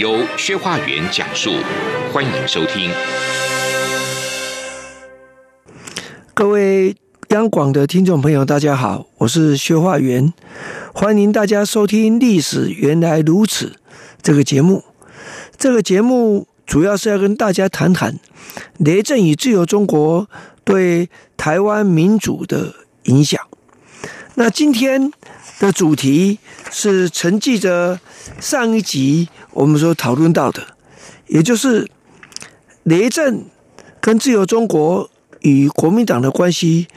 由薛化元讲述，欢迎收听。各位央广的听众朋友，大家好，我是薛化元，欢迎大家收听《历史原来如此》这个节目。这个节目主要是要跟大家谈谈雷震与自由中国对台湾民主的影响。那今天的主题是承继着上一集我们所讨论到的，也就是雷震跟自由中国与国民党的关系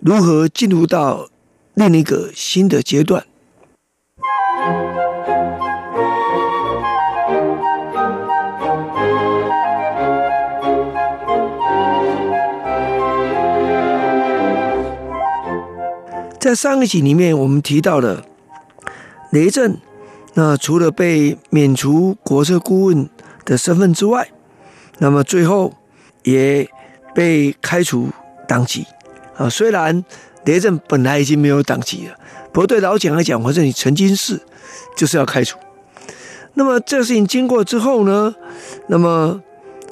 如何进入到另一个新的阶段。在上一集里面，我们提到了雷震，那除了被免除国策顾问的身份之外，那么最后也被开除党籍啊。虽然雷震本来已经没有党籍了，不过对老蒋来讲，反正你曾经是，就是要开除。那么这事情经过之后呢，那么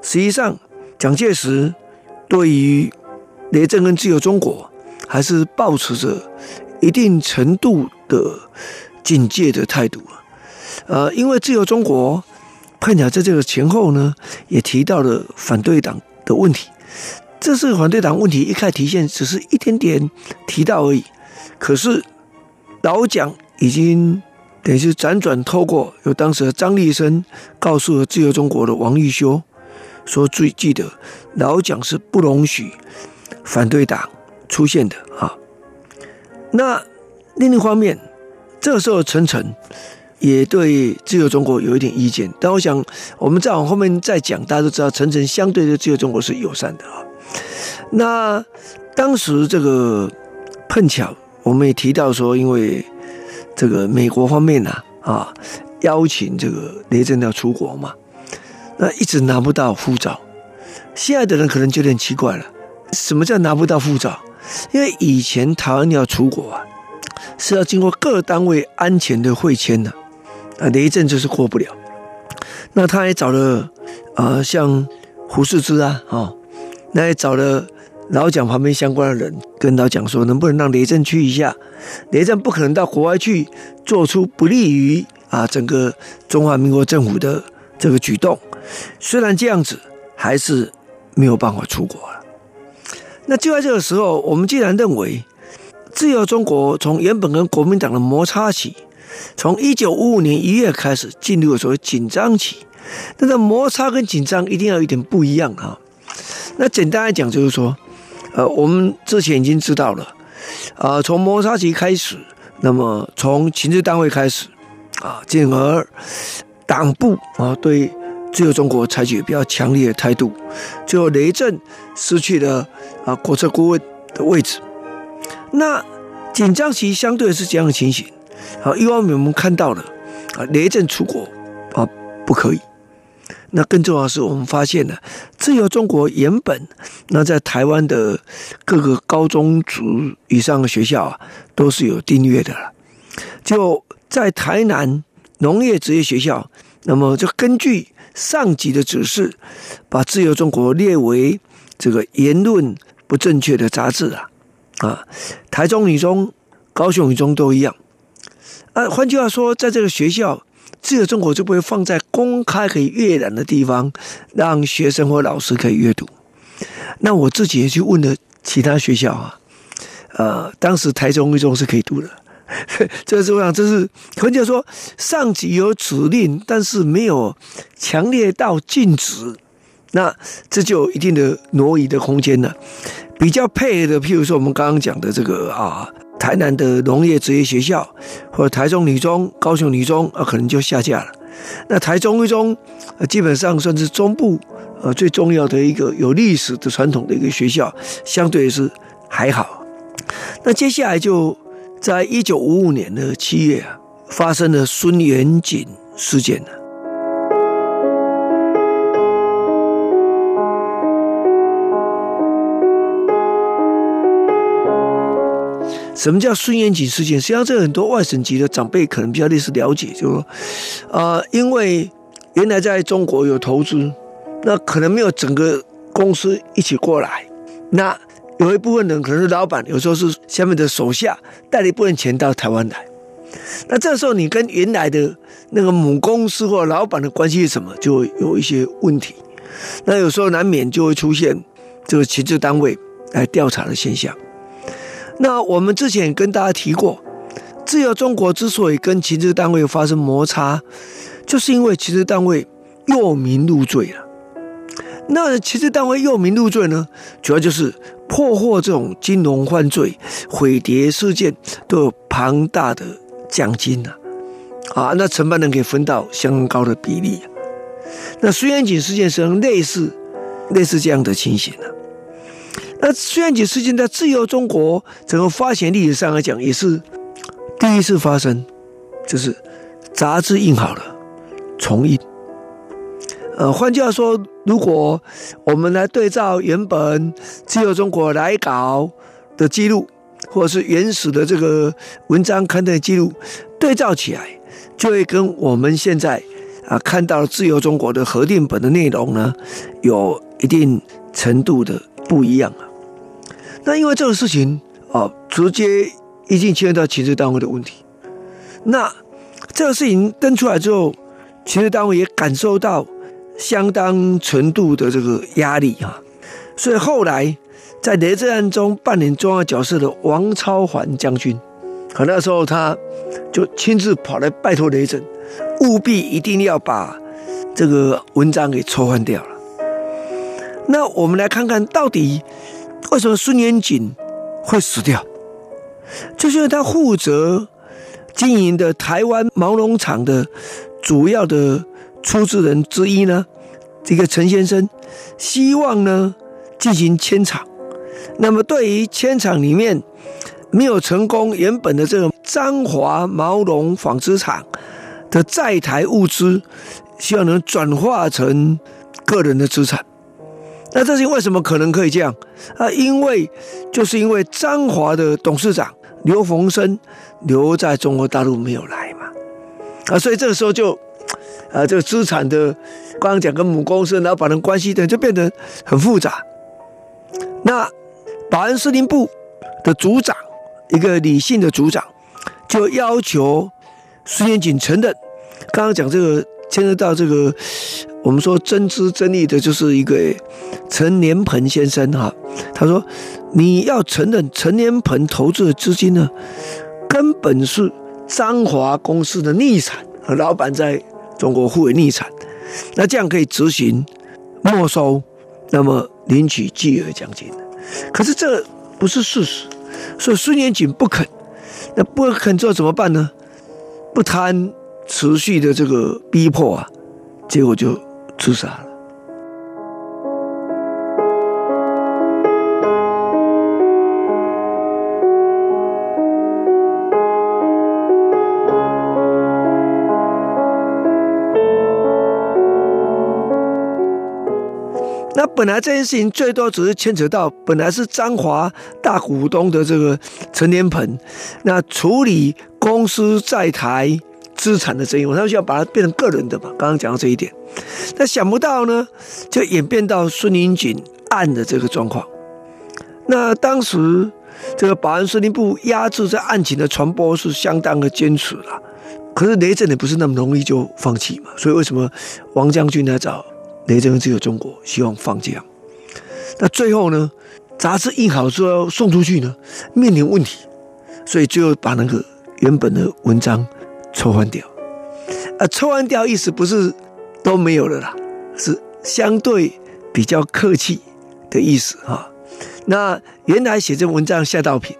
实际上蒋介石对于雷震跟自由中国。还是抱持着一定程度的警戒的态度啊，呃，因为自由中国碰巧在这个前后呢，也提到了反对党的问题。这是反对党问题一开始体现，只是一点点提到而已。可是老蒋已经等于是辗转透过，有当时的张立生告诉了自由中国的王玉修，说最记得老蒋是不容许反对党。出现的啊，那另一方面，这个时候陈诚也对自由中国有一点意见，但我想我们再往后面再讲，大家都知道陈诚相对的自由中国是友善的啊。那当时这个碰巧，我们也提到说，因为这个美国方面呢啊，邀请这个雷震要出国嘛，那一直拿不到护照。现在的人可能就有点奇怪了，什么叫拿不到护照？因为以前台湾要出国啊，是要经过各单位安全的会签的，啊，雷震就是过不了。那他也找了啊，像胡适之啊，啊，那也找了老蒋旁边相关的人，跟老蒋说，能不能让雷震去一下？雷震不可能到国外去做出不利于啊整个中华民国政府的这个举动。虽然这样子，还是没有办法出国了。那就在这个时候，我们既然认为自由中国从原本跟国民党的摩擦起，从一九五五年一月开始进入了所谓紧张期，那这摩擦跟紧张一定要有一点不一样啊。那简单来讲就是说，呃，我们之前已经知道了，啊、呃，从摩擦期开始，那么从情治单位开始，啊，进而党部啊对。自由中国采取比较强烈的态度，最后雷震失去了啊国策顾问的位置。那紧张期相对是这样的情形。好，一方面我们看到了啊雷震出国啊不可以。那更重要的是，我们发现了自由中国原本那在台湾的各个高中组以上的学校啊都是有订阅的了。就在台南农业职业学校，那么就根据。上级的指示，把自由中国列为这个言论不正确的杂志啊，啊，台中女中、高雄女中都一样。啊，换句话说，在这个学校，自由中国就不会放在公开可以阅览的地方，让学生或老师可以阅读。那我自己也去问了其他学校啊，呃，当时台中女中是可以读的。这是我想，这是换句话说，上级有指令，但是没有强烈到禁止，那这就有一定的挪移的空间了。比较配合的，譬如说我们刚刚讲的这个啊，台南的农业职业学校，或者台中女中、高雄女中啊，可能就下架了。那台中一中，呃，基本上算是中部呃最重要的一个有历史的传统的一个学校，相对是还好。那接下来就在一九五五年的七月啊，发生了孙元锦事件呢。什么叫孙元锦事件？实际上，这很多外省籍的长辈可能比较类似了解，就是说，啊，因为原来在中国有投资，那可能没有整个公司一起过来，那有一部分人可能是老板，有时候是下面的手下带了一部分钱到台湾来，那这时候你跟原来的那个母公司或老板的关系是什么，就有一些问题，那有时候难免就会出现这个情治单位来调查的现象。那我们之前跟大家提过，自由中国之所以跟情治单位发生摩擦，就是因为情治单位诱民入罪了。那情治单位诱民入罪呢，主要就是破获这种金融犯罪、毁谍事件都有庞大的奖金呐，啊，那承办人可以分到相当高的比例。那孙元锦事件是类似类似这样的情形呢。那孙元锦事件在自由中国整个发行历史上来讲，也是第一次发生，就是杂志印好了重印。呃，换句话说，如果我们来对照原本自由中国来稿的记录，或者是原始的这个文章刊登记录对照起来，就会跟我们现在啊看到自由中国的核定本的内容呢，有一定程度的不一样啊。那因为这个事情啊，直接已经牵涉到情治单位的问题。那这个事情登出来之后，情治单位也感受到相当程度的这个压力啊。所以后来在雷震案中扮演重要角色的王超桓将军，可那时候他就亲自跑来拜托雷震，务必一定要把这个文章给抽换掉了。那我们来看看到底。为什么孙元锦会死掉？就是因为他负责经营的台湾毛绒厂的主要的出资人之一呢，这个陈先生希望呢进行迁厂。那么对于迁厂里面没有成功，原本的这个彰华毛绒纺织厂的在台物资，希望能转化成个人的资产。那这是为什么可能可以这样啊？因为就是因为彰华的董事长刘逢生留在中国大陆没有来嘛，啊，所以这个时候就啊，这个资产的刚刚讲跟母公司老板的关系等就变得很复杂。那保安司令部的组长，一个李姓的组长，就要求孙元锦承认，刚刚讲这个牵涉到这个。我们说真知真义的，就是一个陈年鹏先生哈。他说：“你要承认陈年鹏投资的资金呢，根本是张华公司的逆产，老板在中国互为逆产，那这样可以执行没收，那么领取巨额奖金。可是这不是事实，所以孙元锦不肯。那不肯这怎么办呢？不贪持续的这个逼迫啊，结果就。”自杀了。那本来这件事情最多只是牵扯到本来是彰华大股东的这个陈年鹏，那处理公司在台。资产的争议，他们需要把它变成个人的嘛？刚刚讲到这一点，那想不到呢，就演变到孙林锦案的这个状况。那当时这个保安司令部压制这案情的传播是相当的坚持了，可是雷震也不是那么容易就放弃嘛。所以为什么王将军来找雷震只有中国，希望放这样？那最后呢，杂志印好之后送出去呢，面临问题，所以最后把那个原本的文章。抽换掉，啊，抽换掉意思不是都没有了啦，是相对比较客气的意思啊。那原来写这文章夏道平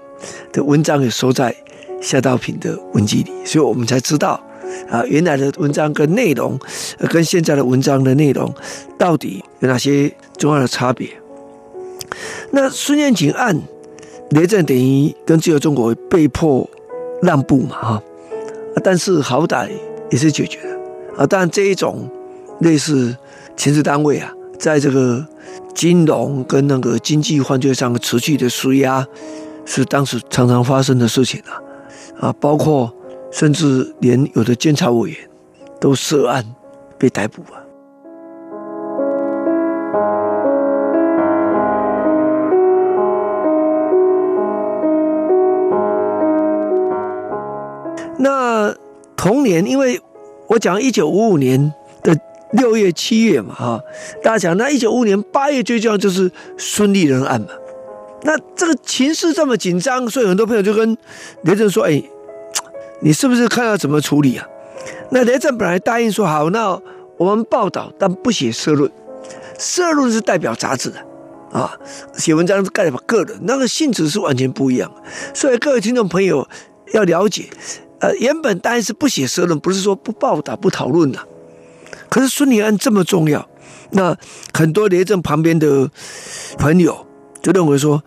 的文章也收在夏道平的文集里，所以我们才知道啊，原来的文章跟内容，跟现在的文章的内容到底有哪些重要的差别？那孙彦锦案，雷震等于跟自由中国被迫让步嘛，哈，但是好歹也是解决了啊。当然这一种类似情治单位啊，在这个金融跟那个经济犯罪上持续的施压，是当时常常发生的事情啊，啊，包括。甚至连有的监察委员都涉案被逮捕啊。那同年，因为我讲一九五五年的六月、七月嘛，哈，大家讲那一九五五年八月最重要就是孙立人案嘛。那这个情势这么紧张，所以很多朋友就跟雷震说：“哎。”你是不是看要怎么处理啊？那雷震本来答应说好，那我们报道，但不写社论。社论是代表杂志的啊，写文章是代表个人，那个性质是完全不一样。所以各位听众朋友要了解，呃，原本答应是不写社论，不是说不报道、不讨论的。可是孙立人案这么重要，那很多雷震旁边的朋友就认为说，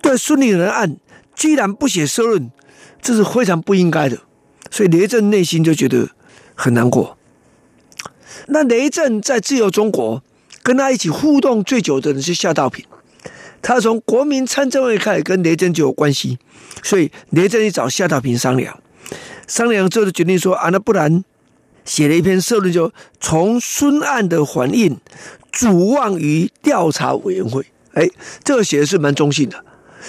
对孙立人案居然不写社论。这是非常不应该的，所以雷震内心就觉得很难过。那雷震在自由中国跟他一起互动最久的人是夏道平，他从国民参政会开始跟雷震就有关系，所以雷震去找夏道平商量，商量之后就决定说啊，那不然写了一篇社论，就从孙案的反应，主望于调查委员会。哎，这个写的是蛮中性的，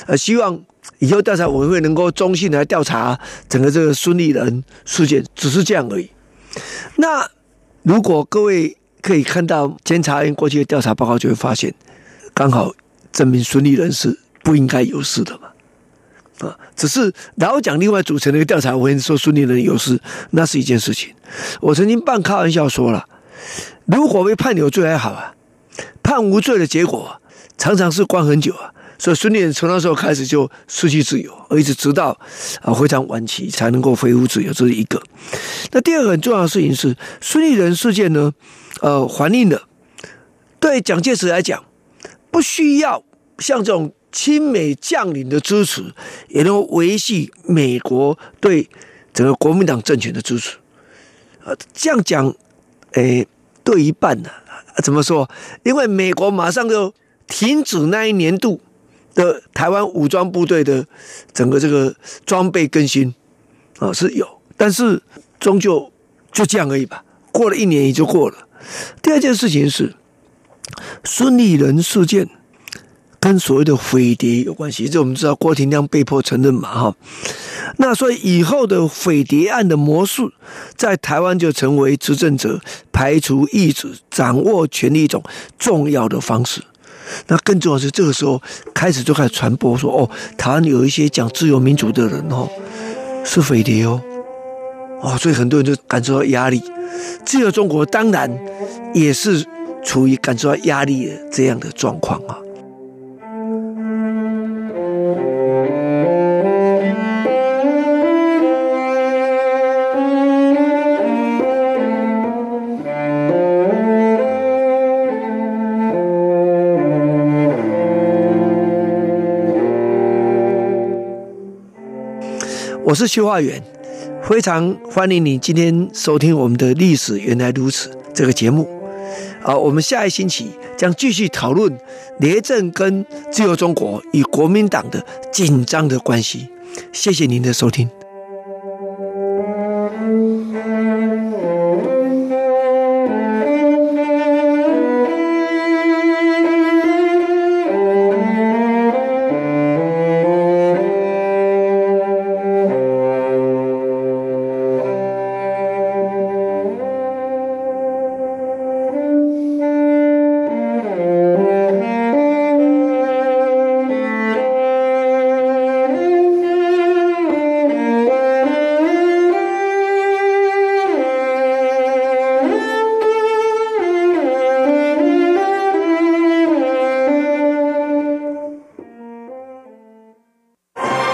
呃，希望。以后调查委员会能够中性来调查整个这个孙立人事件，只是这样而已。那如果各位可以看到监察院过去的调查报告，就会发现，刚好证明孙立人是不应该有事的嘛。啊，只是老蒋另外组成的一个调查委员说孙立人有事，那是一件事情。我曾经半开玩笑说了，如果被判有罪还好啊，判无罪的结果常常是关很久啊。所以孙立人从那时候开始就失去自由，而一直直到啊非常晚期才能够恢复自由，这是一个。那第二个很重要的事情是，孙立人事件呢，呃，反映了对蒋介石来讲，不需要像这种亲美将领的支持，也能维系美国对整个国民党政权的支持。啊，这样讲，诶，对一半呢？啊，怎么说？因为美国马上就停止那一年度。的台湾武装部队的整个这个装备更新啊是有，但是终究就这样而已吧。过了一年也就过了。第二件事情是孙立人事件跟所谓的匪谍有关系，这我们知道郭廷亮被迫承认嘛哈。那所以以后的匪谍案的模式，在台湾就成为执政者排除异己、掌握权力一种重要的方式。那更重要是，这个时候开始就开始传播说，哦，台湾有一些讲自由民主的人哦，是匪谍哦，哦，所以很多人就感受到压力。自由中国当然也是处于感受到压力的这样的状况啊。我是徐化远，非常欢迎你今天收听我们的历史原来如此这个节目。啊，我们下一星期将继续讨论廉政跟自由中国与国民党的紧张的关系。谢谢您的收听。